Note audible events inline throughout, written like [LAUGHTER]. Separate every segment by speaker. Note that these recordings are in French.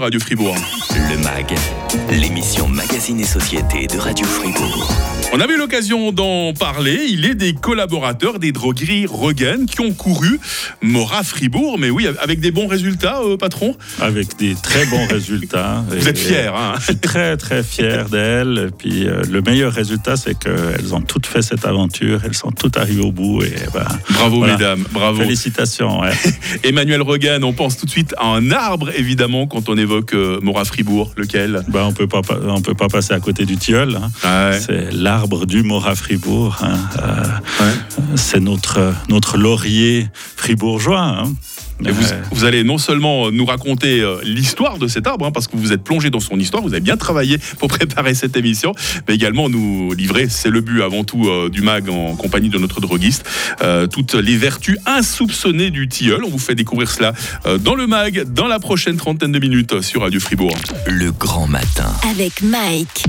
Speaker 1: Radio Fribourg.
Speaker 2: Le MAG, l'émission Magazine et Société de Radio Fribourg.
Speaker 1: On avait l'occasion d'en parler. Il est des collaborateurs des drogueries Regen qui ont couru Mora Fribourg. Mais oui, avec des bons résultats, euh, patron
Speaker 3: Avec des très bons [LAUGHS] résultats.
Speaker 1: Vous êtes fier, hein
Speaker 3: Je suis très, très fier d'elles. Puis euh, le meilleur résultat, c'est qu'elles ont toutes fait cette aventure. Elles sont toutes arrivées au bout. Et, ben,
Speaker 1: bravo, mesdames. Bravo.
Speaker 3: Félicitations. [LAUGHS]
Speaker 1: Emmanuel Regen, on pense tout de suite à un arbre, évidemment, quand on évoque euh, Mora Fribourg. Lequel
Speaker 3: ben, On ne peut pas passer à côté du tilleul. Hein.
Speaker 1: Ah
Speaker 3: c'est l'arbre du Mora Fribourg. Hein. Euh, c'est notre, notre laurier fribourgeois. Hein.
Speaker 1: Vous, allez non seulement nous raconter euh, l'histoire de cet arbre, hein, parce que vous êtes plongé dans son histoire, vous avez bien travaillé pour [LAUGHS] préparer cette émission, mais également nous livrer, c'est le but avant tout euh, du MAG en compagnie de notre droguiste, toutes les vertus insoupçonnées du tilleul. On vous fait découvrir cela dans le MAG, dans la prochaine trentaine de minutes sur Radio Fribourg.
Speaker 2: Le grand matin.
Speaker 4: Avec Mike.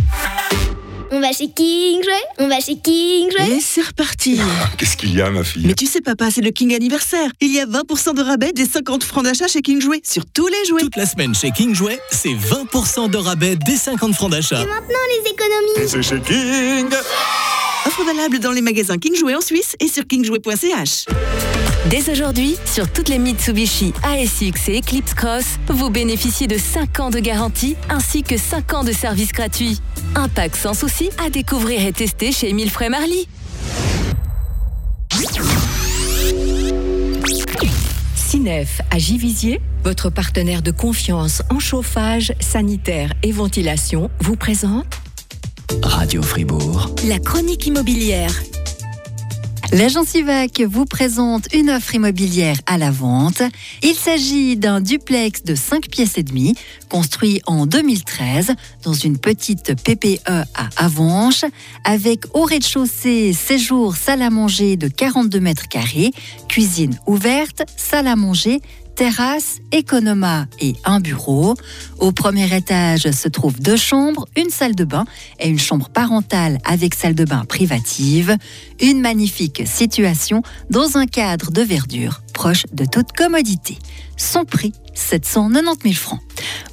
Speaker 5: On va chez King Jouet On va chez King Jouet
Speaker 6: Et c'est reparti.
Speaker 7: Qu'est-ce qu'il y a, ma fille
Speaker 6: Mais tu sais, papa, c'est le King anniversaire. Il y a 20% de rabais des 50 francs d'achat chez King Jouet sur tous les jouets.
Speaker 8: Toute la semaine chez King Jouet, c'est 20% de rabais des 50 francs d'achat.
Speaker 5: Et maintenant, les économies.
Speaker 7: C'est chez King.
Speaker 6: Offre valable dans les magasins King Jouet en Suisse et sur kingjouet.ch
Speaker 4: Dès aujourd'hui, sur toutes les Mitsubishi ASX et Eclipse Cross, vous bénéficiez de 5 ans de garantie ainsi que 5 ans de service gratuit. Un pack sans souci à découvrir et tester chez Emile Marly. Cinef à Givisier, votre partenaire de confiance en chauffage, sanitaire et ventilation, vous présente
Speaker 2: Radio Fribourg.
Speaker 4: La chronique immobilière
Speaker 9: L'agence IVAC vous présente une offre immobilière à la vente. Il s'agit d'un duplex de 5 pièces et demie, construit en 2013 dans une petite PPE à Avanches, avec au rez-de-chaussée séjour salle à manger de 42 mètres carrés, cuisine ouverte, salle à manger, terrasse, économa et un bureau. Au premier étage se trouvent deux chambres, une salle de bain et une chambre parentale avec salle de bain privative. Une magnifique situation dans un cadre de verdure proche de toute commodité. Son prix, 790 000 francs.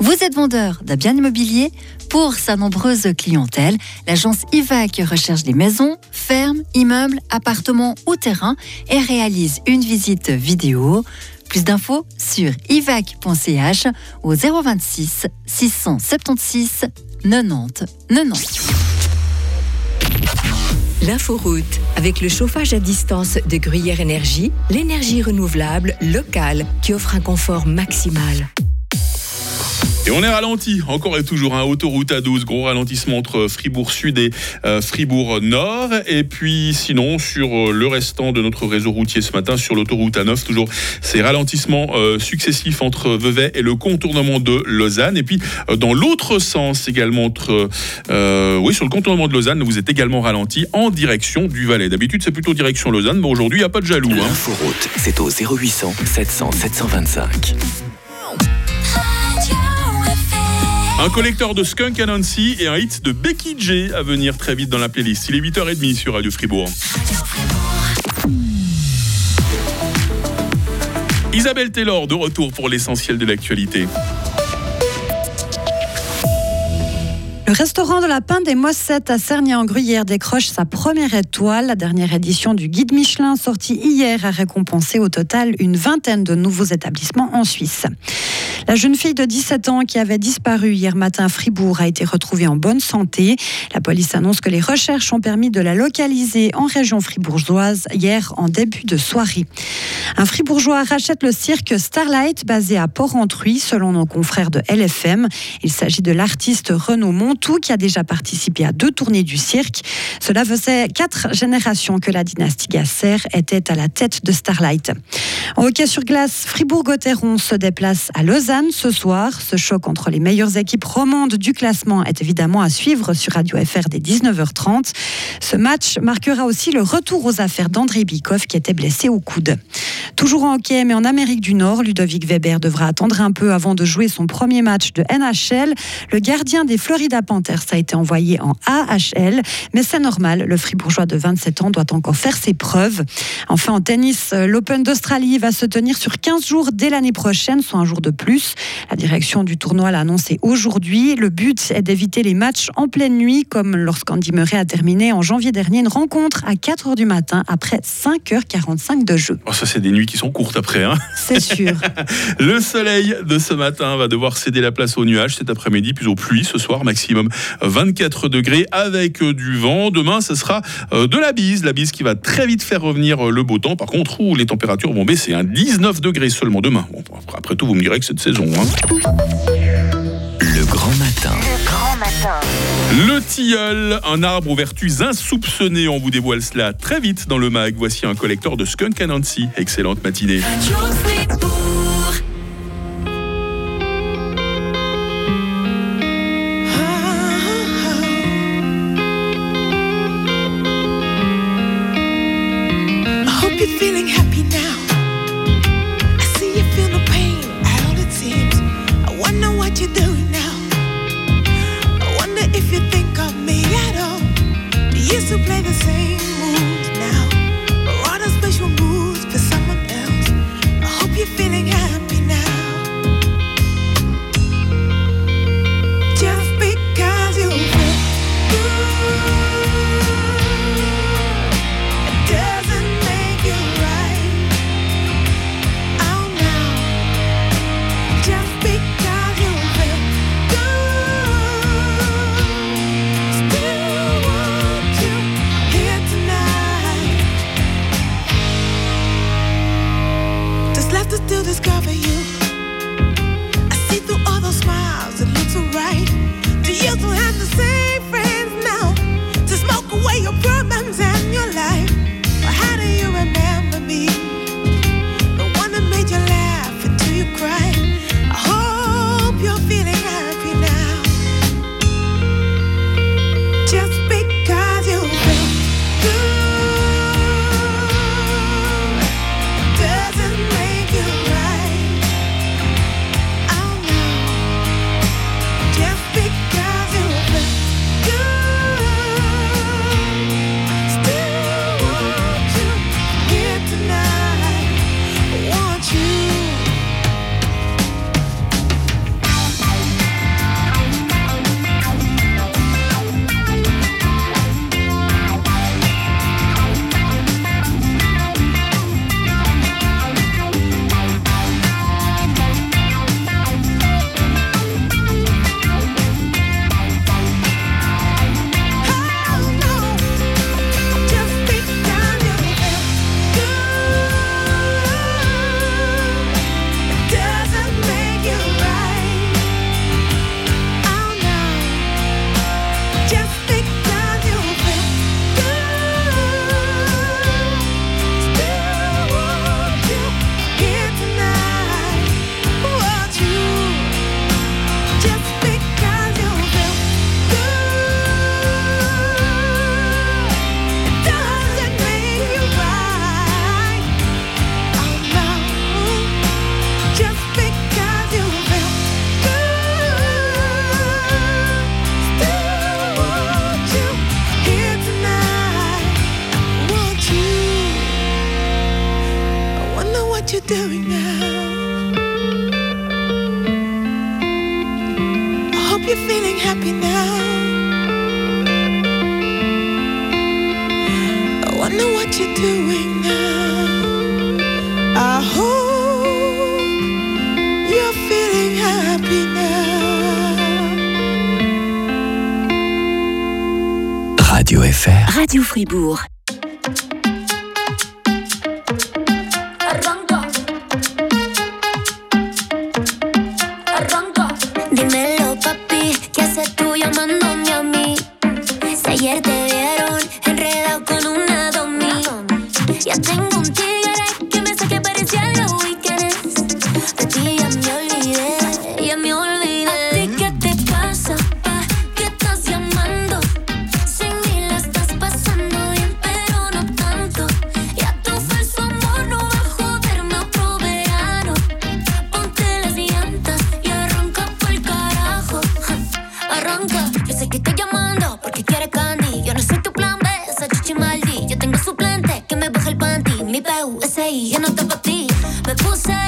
Speaker 9: Vous êtes vendeur d'un bien immobilier Pour sa nombreuse clientèle, l'agence IVAC recherche des maisons, fermes, immeubles, appartements ou terrains et réalise une visite vidéo. Plus d'infos sur ivac.ch au 026 676 90 90.
Speaker 4: L'inforoute, avec le chauffage à distance de Gruyère Énergie, l'énergie renouvelable locale qui offre un confort maximal.
Speaker 1: Et on est ralenti, encore et toujours, un autoroute à 12, gros ralentissement entre Fribourg Sud et euh, Fribourg Nord. Et puis sinon, sur euh, le restant de notre réseau routier ce matin, sur l'autoroute A9, toujours ces ralentissements euh, successifs entre Vevey et le contournement de Lausanne. Et puis dans l'autre sens également, entre, oui, sur le contournement de Lausanne, vous êtes également ralenti en direction du Valais. D'habitude, c'est plutôt direction Lausanne, mais aujourd'hui, il n'y a pas de jaloux. Hein.
Speaker 2: L'inforoute, c'est au 0800 700 725.
Speaker 1: Un collecteur de Skunk Anansi et un hit de Becky J à venir très vite dans la playlist. Il est 8h30 sur Radio Fribourg. Isabelle Taylor de retour pour l'essentiel de l'actualité.
Speaker 10: Le restaurant de la Pinte des Mossettes à Cerny-en-Gruyère décroche sa première étoile. La dernière édition du Guide Michelin sorti hier a récompensé au total une vingtaine de nouveaux établissements en Suisse. La jeune fille de 17 ans qui avait disparu hier matin à Fribourg a été retrouvée en bonne santé. La police annonce que les recherches ont permis de la localiser en région fribourgeoise hier en début de soirée. Un fribourgeois rachète le cirque Starlight basé à Port-Entruy selon nos confrères de LFM. Il s'agit de l'artiste Renaud Qui a déjà participé à deux tournées du cirque. Cela faisait quatre générations que la dynastie Gasser était à la tête de Starlight. En hockey sur glace, Fribourg-Gotteron se déplace à Lausanne ce soir. Ce choc entre les meilleures équipes romandes du classement est évidemment à suivre sur Radio FR dès 19h30. Ce match marquera aussi le retour aux affaires d'André Bikov qui était blessé au coude. Toujours en hockey, mais en Amérique du Nord, Ludovic Weber devra attendre un peu avant de jouer son premier match de NHL. Le gardien des Florida Panthers a été envoyé en AHL, mais c'est normal, le fribourgeois de 27 ans doit encore faire ses preuves. Enfin, en tennis, l'Open d'Australie va se tenir sur 15 jours dès l'année prochaine, soit un jour de plus. La direction du tournoi l'a annoncé aujourd'hui. Le but est d'éviter les matchs en pleine nuit, comme lorsqu'Andy Murray a terminé en janvier dernier une rencontre à 4 h du matin après 5h45 de jeu.
Speaker 11: Oh, ça, c'est des nuits qui sont courtes après. Hein
Speaker 10: c'est sûr. [LAUGHS]
Speaker 11: le soleil de ce matin va devoir céder la place aux nuages cet après-midi, puis aux pluies ce soir, maximum 24 degrés avec du vent. Demain, ce sera euh, de la bise, la bise qui va très vite faire revenir euh, le beau temps. Par contre, où les températures vont baisser, hein. 19 degrés seulement demain. Bon, après tout, vous me direz que cette saison. Hein.
Speaker 2: Le grand matin.
Speaker 1: Le grand matin.
Speaker 11: Le tilleul, un arbre aux vertus insoupçonnées. On vous dévoile cela très vite dans le mag. Voici un collecteur de skunk Nancy. Excellente matinée.
Speaker 2: Radio
Speaker 12: Fribourg. Ese y yo no toco a ti. Me puse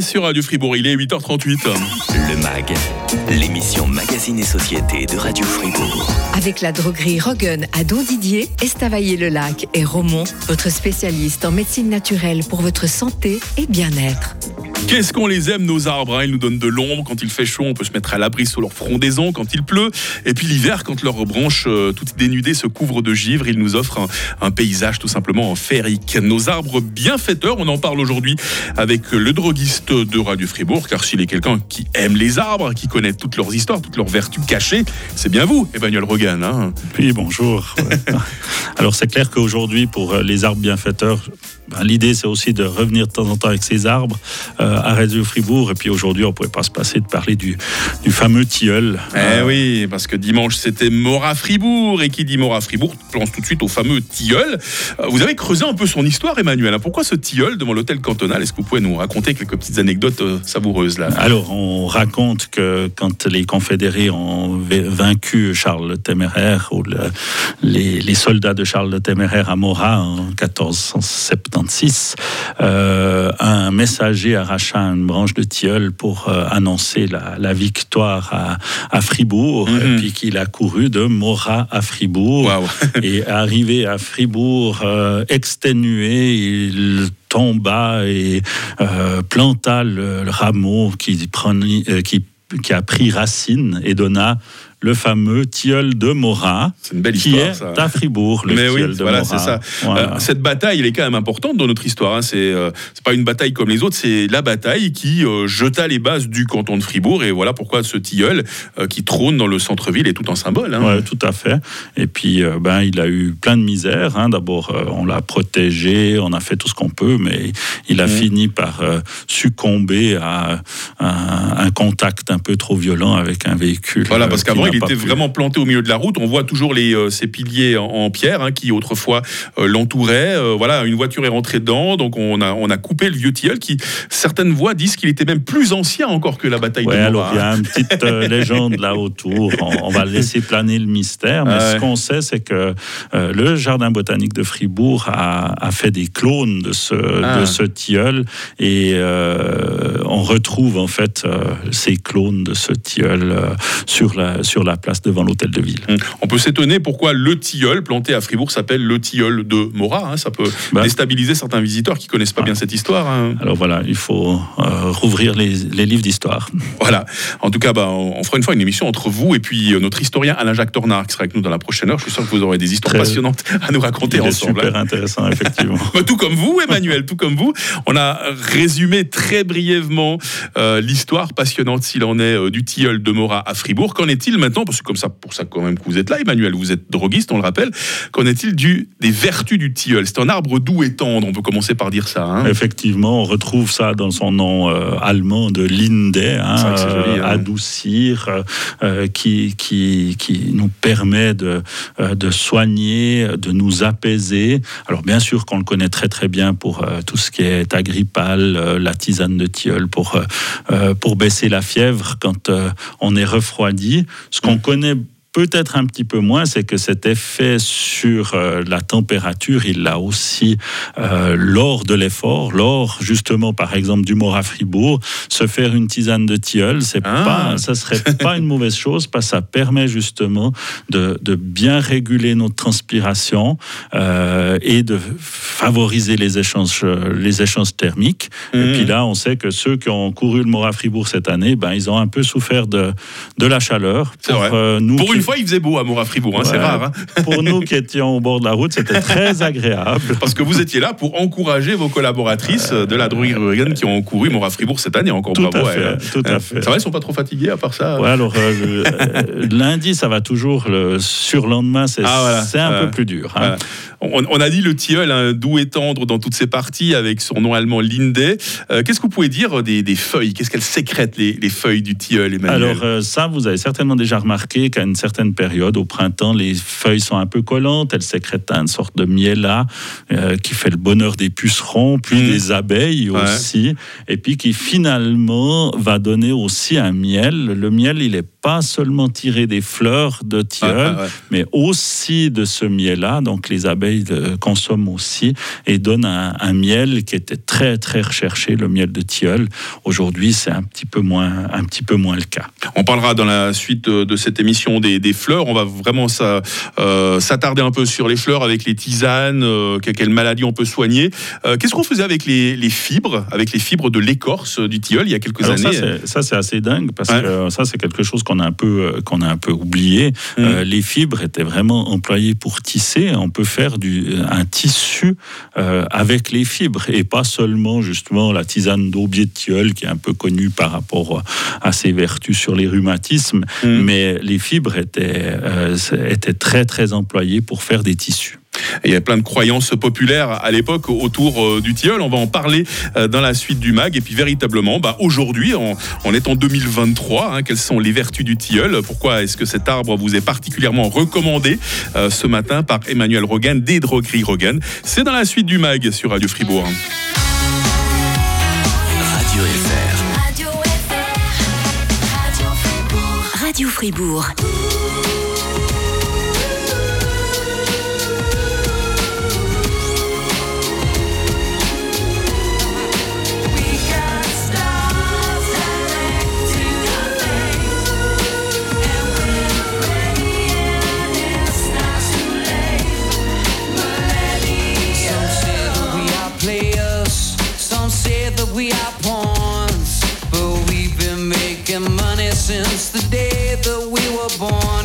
Speaker 1: Sur Radio Fribourg, il est 8h38.
Speaker 2: Le MAG, l'émission Magazine et Société de Radio Fribourg.
Speaker 13: Avec la droguerie Rogan à Don Didier, Estavayer-le-Lac et Romont, votre spécialiste en médecine naturelle pour votre santé et bien-être.
Speaker 1: Qu'est-ce qu'on les aime nos arbres hein? Ils nous donnent de l'ombre quand il fait chaud, on peut se mettre à l'abri sous leur frondaison quand il pleut. Et puis l'hiver, quand leurs branches euh, toutes dénudées se couvrent de givre, ils nous offrent un, un paysage tout simplement féerique. Nos arbres bienfaiteurs, on en parle aujourd'hui avec le droguiste de Radio Fribourg, car s'il est quelqu'un qui aime les arbres, qui connaît toutes leurs histoires, toutes leurs vertus cachées, c'est bien vous, Emmanuel Rogan. Hein?
Speaker 3: Oui, bonjour. [LAUGHS] Alors c'est clair qu'aujourd'hui, pour les arbres bienfaiteurs, ben, l'idée c'est aussi de revenir de temps en temps avec ces arbres euh, à Radio Fribourg. Et puis aujourd'hui, on ne pouvait pas se passer de parler du, du fameux tilleul.
Speaker 1: Eh oui, parce que dimanche c'était Mora Fribourg, et qui dit Mora Fribourg pense tout de suite au fameux tilleul. Euh, Vous avez creusé un peu son histoire, Emmanuel. hein. Pourquoi ce tilleul devant l'hôtel cantonal? Est-ce que vous pouvez nous raconter quelques petites anecdotes euh, savoureuses là?
Speaker 3: Alors, on raconte que quand les confédérés ont vaincu Charles le Téméraire, ou le- les, les soldats de Charles le Téméraire à Morat en 1476, euh, un messager arracha une branche de tilleul pour euh, annoncer la, la victoire à, à Fribourg, et puis qu'il a couru de Morat à Fribourg. [LAUGHS] et arrivé à Fribourg, euh, exténué, il tomba et planta le, le rameau qui, prenait- qui, qui a pris racine et donna le fameux tilleul de Morat,
Speaker 1: belle
Speaker 3: qui
Speaker 1: histoire,
Speaker 3: est
Speaker 1: ça.
Speaker 3: à Fribourg, le
Speaker 1: Mais oui,
Speaker 3: de
Speaker 1: voilà, c'est ça.
Speaker 3: Voilà.
Speaker 1: Euh, cette bataille, elle est quand même importante dans notre histoire. hein. C'est euh, pas une bataille comme les autres, c'est la bataille qui euh, jeta les bases du canton de Fribourg. Et voilà pourquoi ce tilleul qui trône dans le centre-ville est tout un symbole. hein.
Speaker 3: Ouais, tout à fait. Et puis, ben, il a eu plein de misère. hein. D'abord, on l'a protégé, on a fait tout ce qu'on peut, mais il a
Speaker 1: Mhm.
Speaker 3: fini par succomber à un, un contact un peu trop violent avec un véhicule.
Speaker 1: Voilà, parce qu'avant, il était
Speaker 3: pu-
Speaker 1: vraiment planté au milieu de la route. On voit toujours les, euh, ces piliers en, en pierre hein, qui autrefois euh, l'entouraient. Euh, voilà, une voiture est rentrée dedans, donc on a, on a coupé le vieux tilleul qui, certaines voix disent qu'il était même plus ancien encore que la bataille
Speaker 3: Ouais,
Speaker 1: de
Speaker 3: alors
Speaker 1: Morat.
Speaker 3: il y a une petite [LAUGHS] légende là autour. On, on va laisser planer le mystère. Mais
Speaker 1: ouais.
Speaker 3: ce qu'on sait, c'est que le jardin botanique de Fribourg a, a fait des clones de ce,
Speaker 1: Ah.
Speaker 3: de ce tilleul et on retrouve en fait ces clones de ce tilleul sur la sur la place devant l'hôtel de ville.
Speaker 1: On peut s'étonner pourquoi le tilleul planté à Fribourg s'appelle le tilleul de Morat. hein. Ça peut
Speaker 3: Bah.
Speaker 1: déstabiliser certains visiteurs qui connaissent pas bien cette histoire. hein.
Speaker 3: Alors voilà, il faut euh, rouvrir les, les livres d'histoire.
Speaker 1: Voilà. En tout cas, bah, on on fera une fois une émission entre vous et puis euh, notre historien Alain-Jacques Tornard qui sera avec nous dans la prochaine heure. Je suis sûr que vous aurez des histoires
Speaker 3: Très-
Speaker 1: passionnantes à nous raconter ensemble.
Speaker 3: super
Speaker 1: hein.
Speaker 3: intéressant, effectivement.
Speaker 1: Bah, [LAUGHS] tout comme vous, Emmanuel, tout comme vous. On a résumé très brièvement euh, l'histoire passionnante, s'il en est, du tilleul de Morat à Fribourg. Qu'en est-il maintenant Parce que comme ça, pour ça quand même que vous êtes là, Emmanuel, vous êtes droguiste, on le rappelle. Qu'en est-il du, des vertus du tilleul? C'est un arbre doux et tendre, on peut commencer par dire ça. hein.
Speaker 3: Effectivement, on retrouve ça dans son nom euh, allemand de Linde, hein,
Speaker 1: joli,
Speaker 3: euh,
Speaker 1: hein.
Speaker 3: adoucir, euh, qui, qui, qui nous permet de, de soigner, de nous apaiser. Alors bien sûr qu'on le connaît très très bien pour euh, tout ce qui est agrippal, euh, la tisane de tilleul pour, euh, pour baisser la fièvre quand on est refroidi. Ce qu'on connaît peut-être un petit peu moins, c'est que cet effet sur euh, la température, il l'a aussi euh, lors de l'effort, lors justement par exemple du Mora Fribourg, se faire une tisane de tilleul, c'est
Speaker 1: Ah.
Speaker 3: pas, ça serait [LAUGHS] pas une mauvaise chose parce que ça permet justement de, de bien réguler notre transpiration euh, et de favoriser les échanges, les échanges thermiques. Et puis là, on sait que ceux qui ont couru le Mora Fribourg cette année, ben ils ont un peu souffert de, de la chaleur. Pour,
Speaker 1: vrai.
Speaker 3: euh, nous
Speaker 1: Pour
Speaker 3: qui-
Speaker 1: une fois, il faisait beau à Morat Fribourg, hein, c'est rare. hein. [LAUGHS]
Speaker 3: pour nous qui étions au bord de la route, c'était très agréable.
Speaker 1: Parce que vous étiez là pour encourager vos collaboratrices de la droguerie Rugen qui ont couru Morat Fribourg cette année. Encore
Speaker 3: Tout
Speaker 1: bravo
Speaker 3: à fait,
Speaker 1: elles.
Speaker 3: tout à
Speaker 1: Hein.
Speaker 3: fait.
Speaker 1: Ça va, elles sont pas trop fatiguées à part ça
Speaker 3: Ouais, alors euh, euh, lundi, ça va toujours. Le surlendemain, c'est
Speaker 1: Ah, voilà.
Speaker 3: un peu plus dur. hein.
Speaker 1: Voilà. On, on a dit le tilleul, hein, doux et tendre dans toutes ses parties, avec son nom allemand Linde. Euh, Qu'est-ce que vous pouvez dire des, des feuilles? Qu'est-ce qu'elles sécrètent, les, les feuilles du tilleul, Emmanuel?
Speaker 3: Alors euh, ça, vous avez certainement déjà remarqué qu'à une certaine période, au printemps, les feuilles sont un peu collantes, elles sécrètent une sorte de miel là, euh, qui fait le bonheur des pucerons, puis
Speaker 1: Mhm.
Speaker 3: des abeilles
Speaker 1: Ouais.
Speaker 3: aussi, et puis qui finalement va donner aussi un miel. Le miel, il n'est pas seulement tiré des fleurs de tilleul,
Speaker 1: ouais.
Speaker 3: mais aussi de ce miel-là. Donc les abeilles le consomment aussi et donnent un, un miel qui était très très recherché, le miel de tilleul. Aujourd'hui, c'est un petit peu moins un petit peu moins le cas.
Speaker 1: On parlera dans la suite euh, de cette émission des, des fleurs. On va vraiment ça, euh, s'attarder un peu sur les fleurs avec les tisanes, euh, que- quelles maladies on peut soigner. Euh, Qu'est-ce qu'on faisait avec les, les fibres, avec les fibres de l'écorce du tilleul il y a quelques
Speaker 3: Alors ça,
Speaker 1: années
Speaker 3: c'est- ça, c'est assez dingue parce
Speaker 1: Ouais.
Speaker 3: que euh, ça, c'est quelque chose qu'on a un peu, euh, qu'on a un peu oublié.
Speaker 1: Mm.
Speaker 3: Euh, les fibres étaient vraiment employées pour tisser. On peut faire du, un tissu euh, avec les fibres et pas seulement justement la tisane d'aubier de tilleul qui est un peu connue par rapport à ses vertus sur les rhumatismes.
Speaker 1: Mm.
Speaker 3: Mais les fibres étaient, euh, étaient très très employées pour faire des tissus.
Speaker 1: Il y a plein de croyances populaires à l'époque autour euh, du tilleul. On va en parler euh, dans la suite du mag. Et puis véritablement, bah, aujourd'hui, on, on est en 2023. hein, quelles sont les vertus du tilleul? Pourquoi est-ce que cet arbre vous est particulièrement recommandé euh, ce matin par Emmanuel Rogan des drogueries Rogan C'est dans la suite du mag sur Radio Fribourg.
Speaker 2: Radio FR.
Speaker 12: Radio FR. Radio Fribourg.
Speaker 4: Radio Fribourg.
Speaker 14: Since the day that we were born.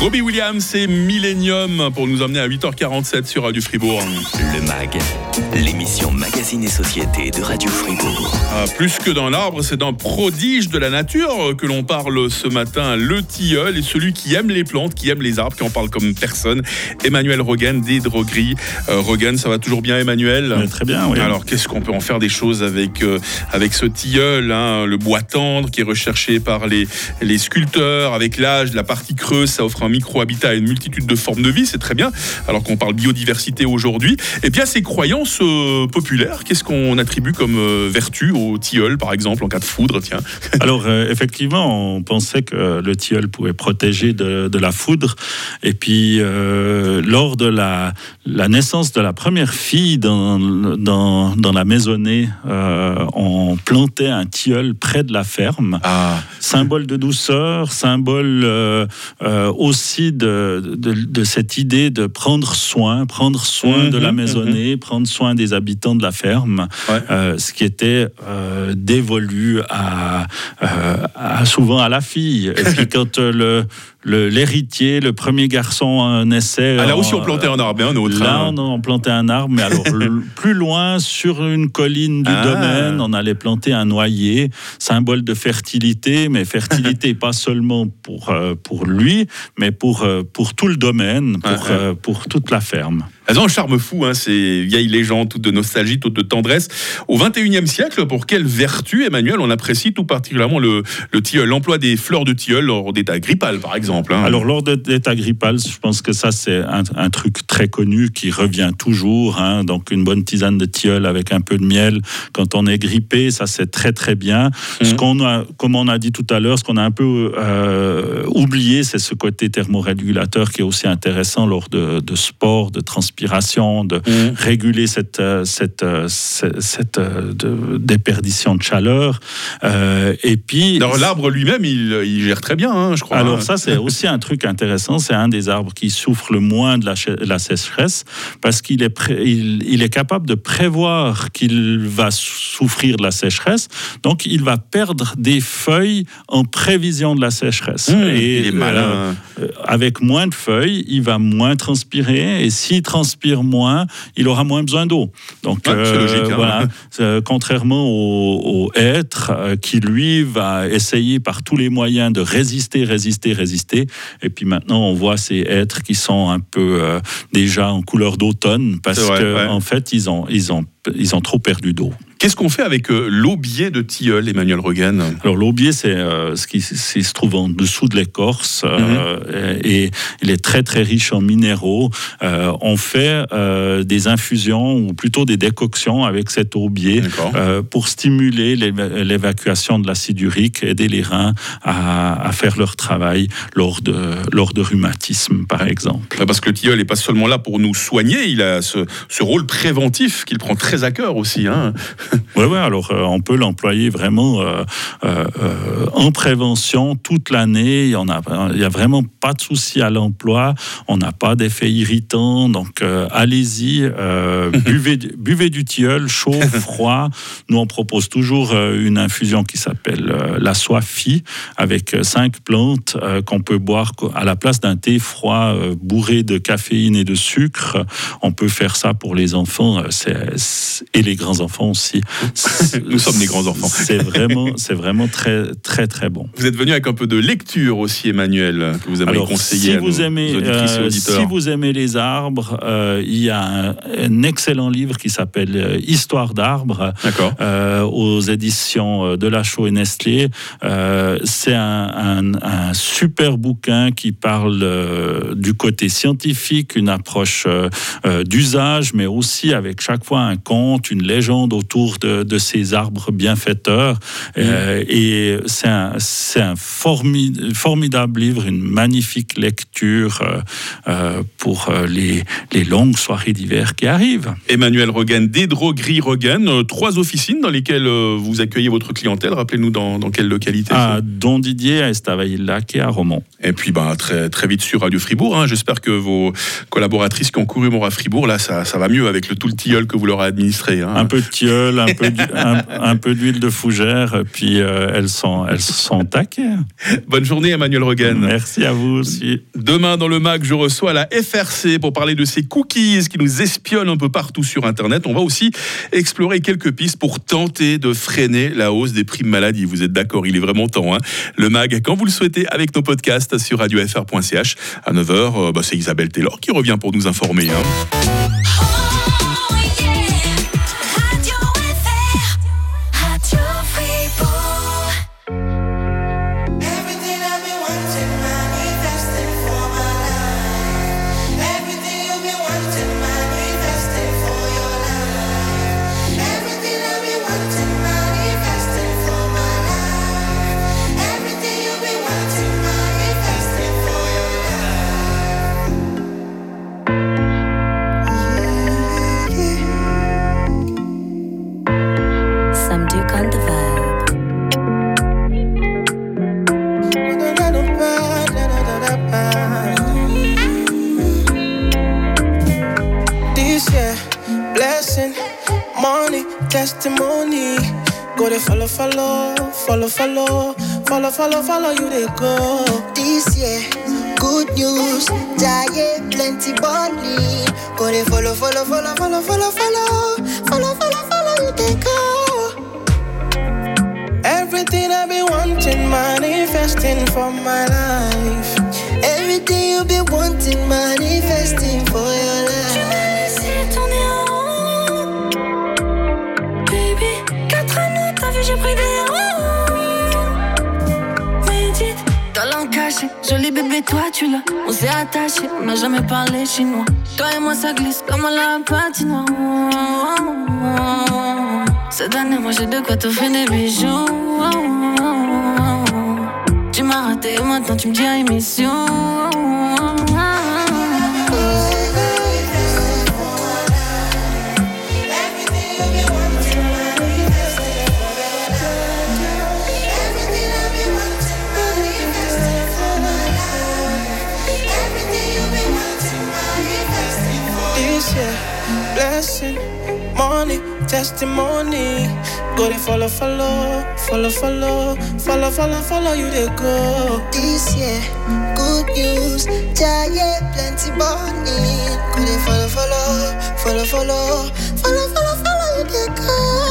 Speaker 1: Robbie Williams et Millennium pour nous emmener à 8h47 sur Radio Fribourg.
Speaker 2: Le MAG, l'émission Magazine et Société de Radio Fribourg.
Speaker 1: Ah, plus que dans l'arbre, c'est d'un prodige de la nature que l'on parle ce matin, le tilleul et celui qui aime les plantes, qui aime les arbres, qui en parle comme personne. Emmanuel Rogan des Drogueries. Euh, Rogan, ça va toujours bien, Emmanuel
Speaker 3: Très bien, oui.
Speaker 1: Alors, qu'est-ce qu'on peut en faire des choses avec, euh, avec ce tilleul, hein, le bois tendre qui est recherché par les, les sculpteurs, avec l'âge, la partie creuse, ça offre un micro-habitat et une multitude de formes de vie, c'est très bien. Alors qu'on parle biodiversité aujourd'hui. Et bien, ces croyances euh, populaires, qu'est-ce qu'on attribue comme euh, vertu au tilleul, par exemple, en cas de foudre, tiens? [LAUGHS]
Speaker 3: Alors, euh, effectivement, on pensait que le tilleul pouvait protéger de, de la foudre. Et puis, lors de la, la naissance de la première fille dans, dans, dans la maisonnée, on plantait un tilleul près de la ferme.
Speaker 1: Ah.
Speaker 3: Symbole de douceur, symbole euh, euh, aussi de, de, de cette idée de prendre soin, prendre soin de la
Speaker 1: Mhm,
Speaker 3: maisonnée, prendre soin des habitants de la ferme, euh, ce qui était euh, dévolu à, euh, à- souvent à la fille. Et puis [LAUGHS] quand le- l'héritier, le, premier garçon naissait.
Speaker 1: Ah, là aussi, on plantait un arbre, hein, un autre.
Speaker 3: Là,
Speaker 1: hein.
Speaker 3: on, on plantait un arbre, mais alors le- [LAUGHS] plus loin, sur une colline du
Speaker 1: Ah.
Speaker 3: domaine, on allait planter un noyer, symbole de fertilité, mais fertilité [LAUGHS] pas seulement pour, euh, pour lui, mais pour, euh, pour tout le domaine, pour, euh, pour toute la ferme.
Speaker 1: Elles ont un charme fou, hein, ces vieilles légendes, toutes de nostalgie, toutes de tendresse. Au XXIe siècle, pour quelle vertu, Emmanuel, on apprécie tout particulièrement le, le tilleul, l'emploi des fleurs de tilleul lors d'état grippal, par exemple hein?
Speaker 3: Alors, lors de l'état grippal, je pense que ça, c'est un, un truc très connu qui revient toujours. hein. Donc, une bonne tisane de tilleul avec un peu de miel quand on est grippé, ça, c'est très, très bien. Ce qu'on a, comme on a dit tout à l'heure, ce qu'on a un peu euh, oublié, c'est ce côté thermorégulateur qui est aussi intéressant lors de, de sport, de transpiration, de réguler cette, euh, cette, euh, cette, cette, euh, de- déperdition de chaleur. Euh, et puis.
Speaker 1: L'arbre lui-même, il, il gère très bien, hein, je crois.
Speaker 3: Alors
Speaker 1: hein.
Speaker 3: ça, c'est aussi un truc intéressant. C'est un des arbres qui souffre le moins de la, la sécheresse parce qu'il est, il, il est capable de prévoir qu'il va souffrir de la sécheresse. Donc, il va perdre des feuilles en prévision de la sécheresse.
Speaker 1: Mmh, il est malin.
Speaker 3: euh, avec moins de feuilles, il va moins transpirer. Et s'il transpire moins, il aura moins besoin d'eau. Donc,
Speaker 1: Ouais, logique, hein.
Speaker 3: voilà. Euh, contrairement au, au hêtre euh, qui lui va essayer par tous les moyens de résister, résister, résister. Et puis maintenant, on voit ces hêtres qui sont un peu euh, déjà en couleur d'automne parce qu'en
Speaker 1: ouais.
Speaker 3: en fait, ils ont, ils ont, ils ont trop perdu d'eau.
Speaker 1: Qu'est-ce qu'on fait avec euh, l'aubier de tilleul, Emmanuel Rogan
Speaker 3: Alors l'aubier, c'est euh, ce qui, se trouve en dessous de l'écorce euh, et il est très très riche en minéraux. On fait des infusions ou plutôt des décoctions avec cet aubier pour stimuler l'éva- l'évacuation de l'acide urique, aider les reins à, à faire leur travail lors de, lors de rhumatisme par exemple.
Speaker 1: Ouais, Parce que le tilleul n'est pas seulement là pour nous soigner, il a ce, ce rôle préventif qu'il prend très à cœur aussi. Hein. [LAUGHS]
Speaker 3: Oui, ouais, alors euh, on peut l'employer vraiment euh, euh, en prévention toute l'année. Il y en a, il y a vraiment pas de souci à l'emploi. On n'a pas d'effet irritant. Donc allez-y, [LAUGHS] buvez, du- buvez du tilleul, chaud, [LAUGHS] froid. Nous on propose toujours une infusion qui s'appelle la soifie avec cinq plantes qu'on peut boire à la place d'un thé froid bourré de caféine et de sucre. On peut faire ça pour les enfants et les grands enfants aussi. [LAUGHS]
Speaker 1: Nous sommes des grands enfants.
Speaker 3: C'est vraiment, c'est vraiment très, très, très bon.
Speaker 1: Vous êtes venu avec un peu de lecture aussi, Emmanuel, que vous aimeriez
Speaker 3: Alors,
Speaker 1: conseiller
Speaker 3: si
Speaker 1: à
Speaker 3: vous
Speaker 1: nos
Speaker 3: aimez,
Speaker 1: auditrices et
Speaker 3: euh,
Speaker 1: auditeurs.
Speaker 3: si vous aimez les arbres, euh, il y a un, un excellent livre qui s'appelle euh, Histoire d'arbres euh, aux éditions de La Chaux et Nestlé. C'est un, un- un super bouquin qui parle du côté scientifique, une approche d'usage, mais aussi avec chaque fois un conte, une légende autour de, de ces arbres bienfaiteurs. Euh, et c'est un, c'est un formi- formidable livre, une magnifique lecture euh, euh, pour les, les longues soirées d'hiver qui arrivent.
Speaker 1: Emmanuel Rogan, des drogueries Rogan, trois officines dans lesquelles vous accueillez votre clientèle. Rappelez-nous dans, dans quelle localité
Speaker 3: À Don Didier, à Estavayer-le-Lac et à Romont.
Speaker 1: Et puis bah, très, très vite sur Radio Fribourg. hein. J'espère que vos collaboratrices qui ont couru Mora Fribourg, là, ça, ça va mieux avec le tout le tilleul que vous leur avez administré. hein.
Speaker 3: Un peu de tilleul, un peu d'hu- un, un peu d'huile de fougère, puis euh, elles sont elles sont taquées.
Speaker 1: Bonne journée, Emmanuel Rogan.
Speaker 3: Merci à vous aussi.
Speaker 1: Demain, dans le MAC, je reçois la FRC pour parler de ces cookies qui nous espionnent un peu partout sur Internet. On va aussi explorer quelques pistes pour tenter de freiner la hausse des primes maladie. Vous êtes d'accord, il est vraiment temps. hein. le MAG, quand vous le souhaitez, avec nos podcasts sur radiofr.ch. À 9h, bah, c'est Isabelle Taylor qui revient pour nous informer. hein.
Speaker 11: Follow, follow, follow you they go.
Speaker 15: This year, good news, giant plenty money. Go they follow, follow, follow, follow, follow, follow, follow, follow, follow you they go.
Speaker 11: Everything I've been wanting, manifesting for my life.
Speaker 15: Everything you been wanting, manifesting for your life.
Speaker 12: Baby, 4 années, t'as vu, j'ai pris des joli bébé, toi tu l'as. On s'est attaché, on n'a jamais parlé chinois. Toi et moi, ça glisse comme la patinoire. Cette année, moi j'ai de quoi t'offrir des bijoux. Tu m'as raté, maintenant tu me dis à émission.
Speaker 11: Testimony. Go they follow, follow, follow, follow, follow, follow, follow you they go.
Speaker 15: This year, good news, giant plenty money. Go they follow, follow, follow, follow, follow, follow, follow you they go.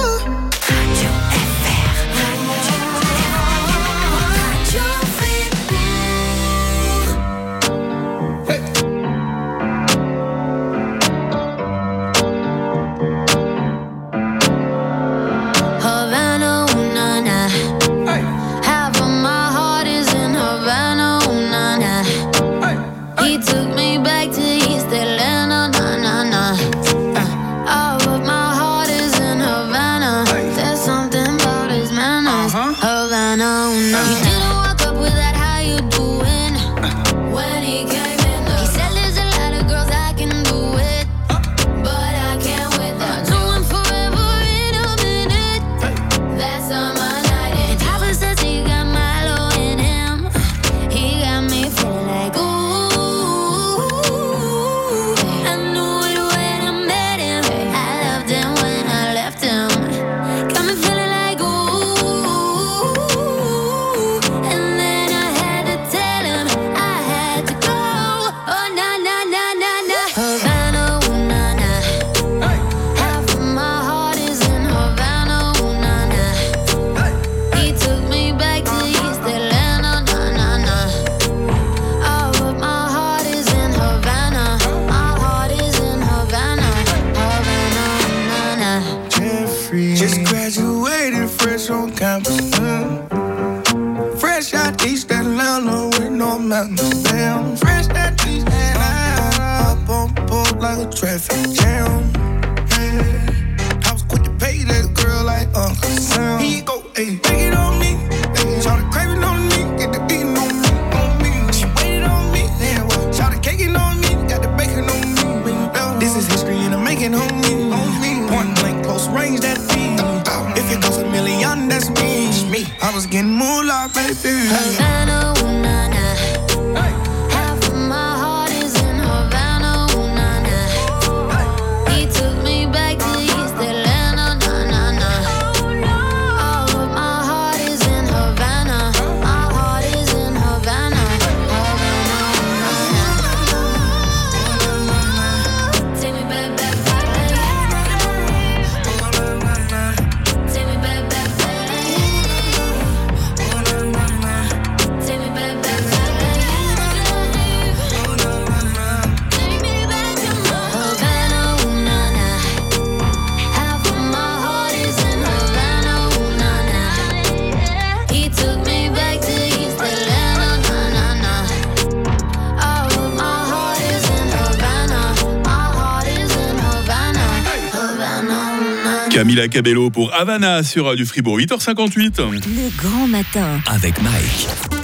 Speaker 1: Camila Cabello pour Havana sur Radio Fribourg, 8h58.
Speaker 4: Le grand matin.
Speaker 2: Avec Mike.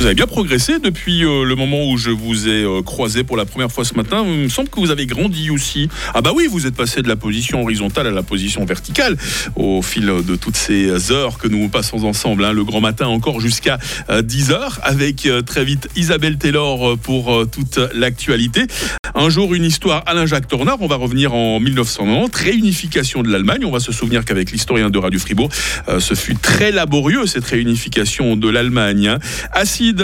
Speaker 1: Vous avez bien progressé depuis euh, le moment où je vous ai euh, croisé pour la première fois ce matin. Il me semble que vous avez grandi aussi. Ah bah oui, vous êtes passé de la position horizontale à la position verticale au fil de toutes ces heures que nous passons ensemble. hein. Le grand matin encore jusqu'à 10h avec euh, très vite Isabelle Taylor euh, pour euh, toute l'actualité. Un jour, une histoire Alain Jacques Tornard. On va revenir en 1990, réunification de l'Allemagne. On va se souvenir qu'avec l'historien de Radio Fribourg, euh, ce fut très laborieux cette réunification de l'Allemagne. hein.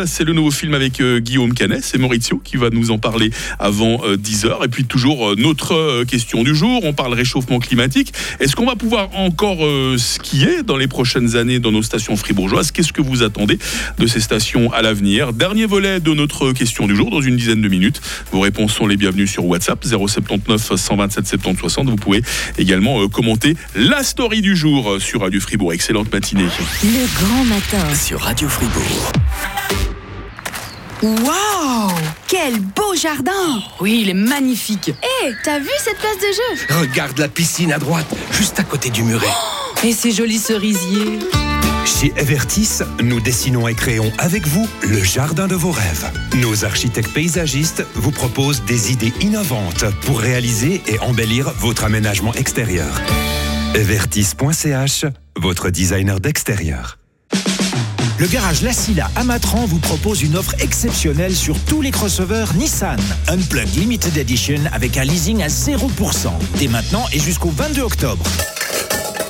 Speaker 1: C'est le nouveau film avec euh, Guillaume Canet. C'est Maurizio qui va nous en parler avant 10h. Et puis toujours euh, notre euh, question du jour. On parle réchauffement climatique. Est-ce qu'on va pouvoir encore euh, skier dans les prochaines années dans nos stations fribourgeoises? Qu'est-ce que vous attendez de ces stations à l'avenir? Dernier volet de notre question du jour dans une dizaine de minutes. Vos réponses sont les bienvenues sur WhatsApp 079 127 70 60. Vous pouvez également euh, commenter la story du jour euh, sur Radio Fribourg. Excellente matinée.
Speaker 4: Le grand matin.
Speaker 2: Sur Radio Fribourg.
Speaker 16: Waouh Quel beau jardin Oui, il est magnifique.
Speaker 12: Hé, t'as vu cette place de jeu?
Speaker 17: Regarde la piscine à droite, juste à côté du muret.
Speaker 16: Et ces jolis cerisiers.
Speaker 18: Chez Evertis, nous dessinons et créons avec vous le jardin de vos rêves. Nos architectes paysagistes vous proposent des idées innovantes pour réaliser et embellir votre aménagement extérieur. Evertis.ch, votre designer d'extérieur.
Speaker 19: Le garage La Silla à Matran vous propose une offre exceptionnelle sur tous les crossovers Nissan. Unplugged Limited Edition avec un leasing à 0%. Dès maintenant et jusqu'au 22 octobre.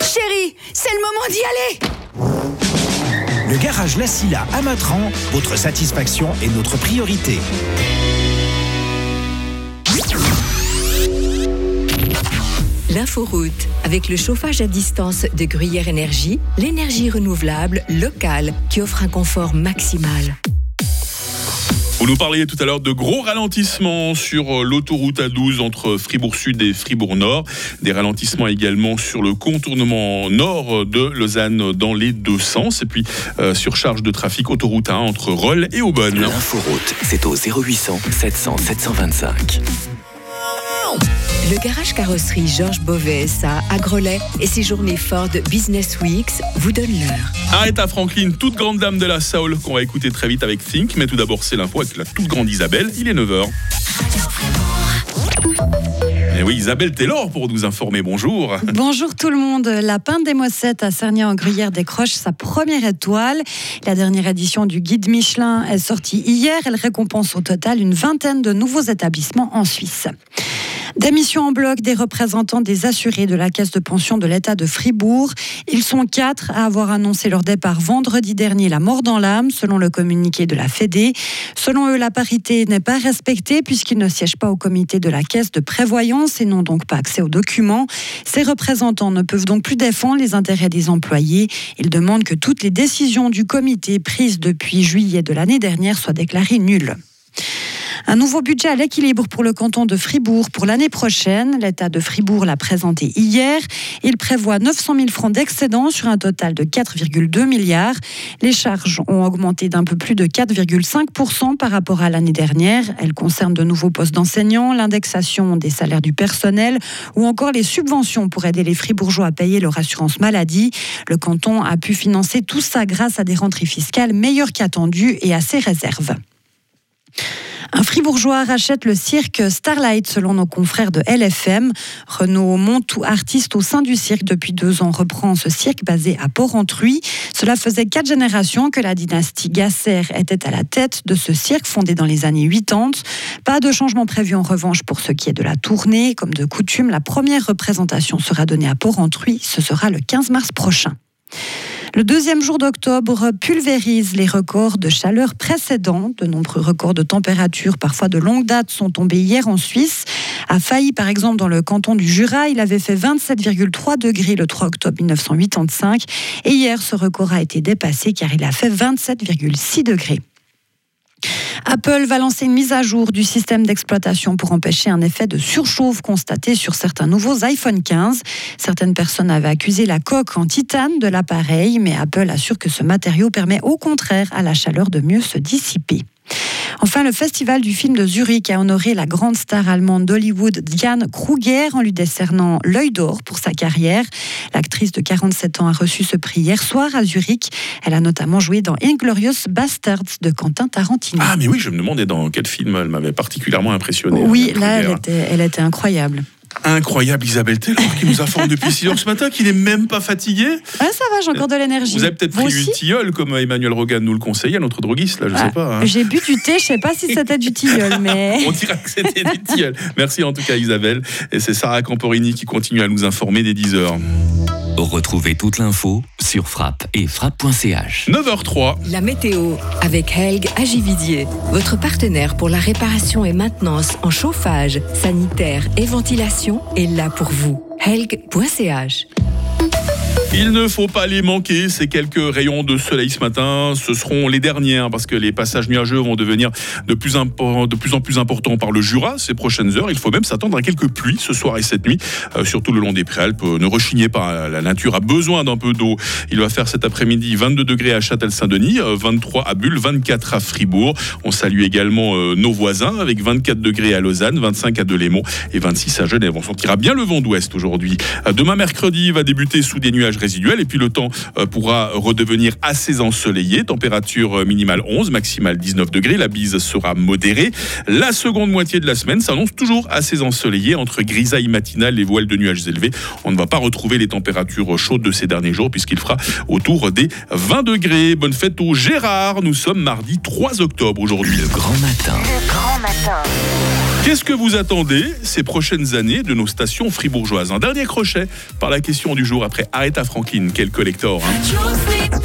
Speaker 16: Chérie, c'est le moment d'y aller
Speaker 19: Le garage La Silla à Matran, votre satisfaction est notre priorité.
Speaker 13: L'inforoute, avec le chauffage à distance de Gruyère Énergie, l'énergie renouvelable locale qui offre un confort maximal.
Speaker 1: Vous nous parliez tout à l'heure de gros ralentissements sur euh, l'autoroute A12 entre Fribourg Sud et Fribourg Nord. Des ralentissements également sur le contournement nord de Lausanne dans les deux sens. Et puis euh, surcharge de trafic autoroute A1 entre Rolles et Aubonne.
Speaker 2: L'inforoute, c'est au 0800 700 725.
Speaker 13: Le garage carrosserie Georges Beauvais SA à Grelais et ses journées Ford Business Weeks vous donnent l'heure.
Speaker 1: Aretha Franklin, toute grande dame de la soul, qu'on va écouter très vite avec Think. Mais tout d'abord, c'est l'info avec la toute grande Isabelle. Il est 9h. Et oui, Isabelle Taylor pour nous informer. Bonjour.
Speaker 10: Bonjour tout le monde. La Pinte des Mossettes à Cernier-en-Gruyère décroche sa première étoile. La dernière édition du guide Michelin est sortie hier. Elle récompense au total une vingtaine de nouveaux établissements en Suisse. Démission en bloc des représentants des assurés de la caisse de pension de l'État de Fribourg. Ils sont quatre à avoir annoncé leur départ vendredi dernier la mort dans l'âme, selon le communiqué de la Fédé. Selon eux, la parité n'est pas respectée puisqu'ils ne siègent pas au comité de la caisse de prévoyance et n'ont donc pas accès aux documents. Ces représentants ne peuvent donc plus défendre les intérêts des employés. Ils demandent que toutes les décisions du comité prises depuis juillet de l'année dernière soient déclarées nulles. Un nouveau budget à l'équilibre pour le canton de Fribourg pour l'année prochaine. L'État de Fribourg l'a présenté hier. Il prévoit 900 000 francs d'excédent sur un total de 4,2 milliards. Les charges ont augmenté d'un peu plus de 4,5% par rapport à l'année dernière. Elles concernent de nouveaux postes d'enseignants, l'indexation des salaires du personnel ou encore les subventions pour aider les Fribourgeois à payer leur assurance maladie. Le canton a pu financer tout ça grâce à des rentrées fiscales meilleures qu'attendues et à ses réserves. Un fribourgeois rachète le cirque Starlight selon nos confrères de LFM. Renaud Montou, artiste au sein du cirque depuis deux ans, reprend ce cirque basé à Port-Entruy. Cela faisait quatre générations que la dynastie Gasser était à la tête de ce cirque fondé dans les années 80. Pas de changement prévu en revanche pour ce qui est de la tournée. Comme de coutume, la première représentation sera donnée à Port-Entruy. Ce sera le 15 mars prochain. Le deuxième jour d'octobre pulvérise les records de chaleur précédents. De nombreux records de température, parfois de longue date, sont tombés hier en Suisse. À Failly, par exemple, dans le canton du Jura, il avait fait 27,3 degrés le 3 octobre 1985. Et hier, ce record a été dépassé car il a fait 27,6 degrés. Apple va lancer une mise à jour du système d'exploitation pour empêcher un effet de surchauffe constaté sur certains nouveaux iPhone 15. Certaines personnes avaient accusé la coque en titane de l'appareil, mais Apple assure que ce matériau permet au contraire à la chaleur de mieux se dissiper. Enfin, le Festival du film de Zurich a honoré la grande star allemande d'Hollywood, Diane Kruger, en lui décernant l'œil d'or pour sa carrière. L'actrice de 47 ans a reçu ce prix hier soir à Zurich. Elle a notamment joué dans Inglorious Bastards de Quentin Tarantino.
Speaker 1: Ah, mais oui, je me demandais dans quel film elle m'avait particulièrement impressionné.
Speaker 10: oui, là, elle
Speaker 1: Kruger.
Speaker 10: était, elle était incroyable.
Speaker 1: Incroyable Isabelle Taylor qui nous informe depuis 6 heures ce matin qu'il n'est même pas fatigué.
Speaker 10: Ah, ça va, j'ai encore de l'énergie.
Speaker 1: Vous avez peut-être pris du tilleul comme Emmanuel Rogan nous le conseillait, notre droguiste, là, je
Speaker 10: Ah,
Speaker 1: sais pas. hein.
Speaker 10: J'ai bu du thé, je sais pas si c'était du tilleul, mais. [LAUGHS]
Speaker 1: On dirait que c'était du tilleul. Merci en tout cas Isabelle. Et c'est Sarah Camporini qui continue à nous informer des 10 heures.
Speaker 2: Retrouvez toute l'info sur frappe et frappe.ch.
Speaker 1: 9h03.
Speaker 13: La météo avec Helg Agividier, votre partenaire pour la réparation et maintenance en chauffage, sanitaire et ventilation est là pour vous. Helg.ch
Speaker 1: Il ne faut pas les manquer, ces quelques rayons de soleil ce matin. Ce seront les derniers, hein, parce que les passages nuageux vont devenir de plus, de en plus importants par le Jura ces prochaines heures. Il faut même s'attendre à quelques pluies ce soir et cette nuit, euh, surtout le long des Préalpes. Euh, Ne rechignez pas, la nature a besoin d'un peu d'eau. Il va faire cet après-midi 22 degrés à Châtel-Saint-Denis, euh, 23 à Bulle, 24 à Fribourg. On salue également euh, nos voisins avec 24 degrés à Lausanne, 25 à Delémont et 26 à Genève. On sentira bien le vent d'ouest aujourd'hui. Euh, Demain mercredi va débuter sous des nuages résiduels et puis le temps euh, pourra redevenir assez ensoleillé. Température euh, minimale 11, maximale 19 degrés. La bise sera modérée. La seconde moitié de la semaine s'annonce toujours assez ensoleillée entre grisaille matinale et voiles de nuages élevés. On ne va pas retrouver les températures chaudes de ces derniers jours puisqu'il fera autour des 20 degrés. Bonne fête au Gérard. Nous sommes mardi 3 octobre aujourd'hui. Le
Speaker 2: grand matin.
Speaker 20: Grand matin.
Speaker 1: Qu'est-ce que vous attendez ces prochaines années de nos stations fribourgeoises Un dernier crochet par la question du jour après Aretha Franklin, quel collector. hein.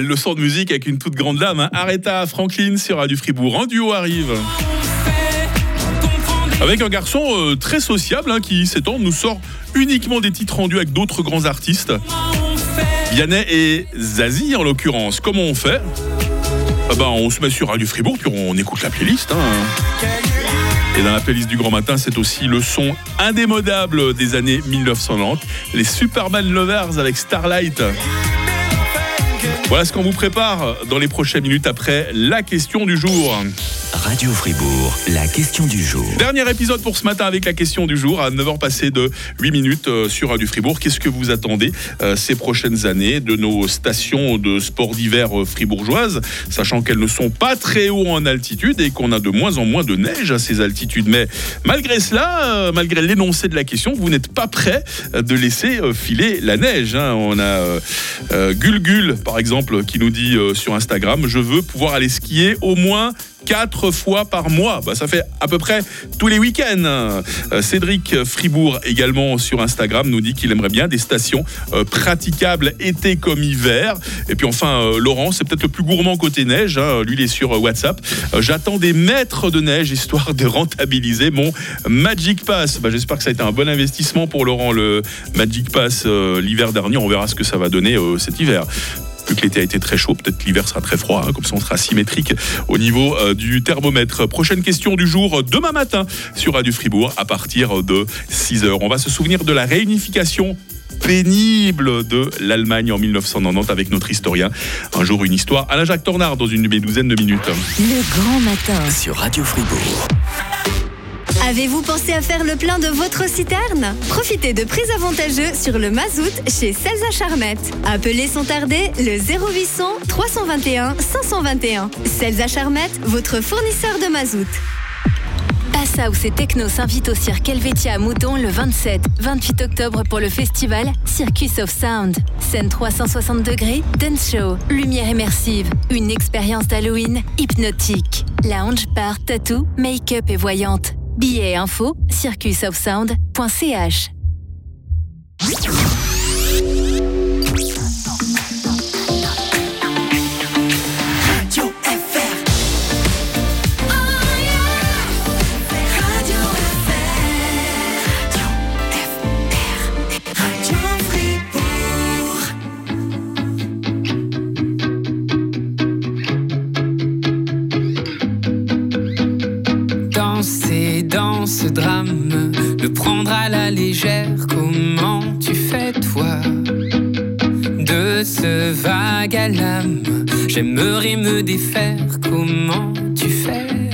Speaker 1: Quelle leçon de musique avec une toute grande dame. Hein. Aretha Franklin sur Radio Fribourg. Un duo arrive. Avec un garçon euh, très sociable hein, qui, temps, nous sort uniquement des titres rendus avec d'autres grands artistes. Vianney et Zazie en l'occurrence. Comment on fait? Ah ben, On se met sur Radio Fribourg puis on écoute la playlist. hein. Et dans la playlist du grand matin, c'est aussi le son indémodable des années 1990. Les Superman Lovers avec Starlight. Voilà ce qu'on vous prépare dans les prochaines minutes après la question du jour.
Speaker 2: Radio Fribourg, la question du jour.
Speaker 1: Dernier épisode pour ce matin avec la question du jour à 9h passées de 8 minutes euh, sur Radio Fribourg. Qu'est-ce que vous attendez euh, ces prochaines années de nos stations de sport d'hiver euh, fribourgeoises, sachant qu'elles ne sont pas très haut en altitude et qu'on a de moins en moins de neige à ces altitudes. Mais malgré cela, malgré l'énoncé de la question, vous n'êtes pas prêt de laisser filer la neige. hein. On a euh, Gulgul, par exemple, qui nous dit sur Instagram, je veux pouvoir aller skier au moins quatre fois par mois. Bah, ça fait à peu près tous les week-ends. Euh, Cédric Fribourg également sur Instagram nous dit qu'il aimerait bien des stations euh, praticables été comme hiver. Et puis enfin euh, Laurent, c'est peut-être le plus gourmand côté neige. hein. Lui il est sur WhatsApp. J'attends des mètres de neige histoire de rentabiliser mon Magic Pass. Bah, J'espère que ça a été un bon investissement pour Laurent le Magic Pass l'hiver dernier. On verra ce que ça va donner cet hiver vu que l'été a été très chaud, peut-être l'hiver sera très froid, hein, comme ça on sera symétrique au niveau euh, du thermomètre. Prochaine question du jour, euh, demain matin sur Radio Fribourg à partir de 6h. On va se souvenir de la réunification pénible de l'Allemagne en 1990 avec notre historien. Un jour une histoire à la Jacques Tornard dans une douzaine de minutes.
Speaker 4: Le grand matin.
Speaker 2: Sur Radio Fribourg.
Speaker 21: Avez-vous pensé à faire le plein de votre citerne? Profitez de prix avantageux sur le mazout chez Celsa Charmette. Appelez sans tarder le 0800 321 521. Celsa Charmette, votre fournisseur de mazout.
Speaker 4: Passhouse et Techno s'invitent au cirque Helvetia à Moudon le 27-28 octobre pour le festival Circus of Sound. Scène 360 degrés, dance show, lumière immersive, une expérience d'Halloween hypnotique. Lounge, bar, tattoo, make-up et voyante. Billets et infos, circusofsound.ch.
Speaker 22: légère, comment tu fais toi De ce vague à l'âme, j'aimerais me défaire, comment tu fais?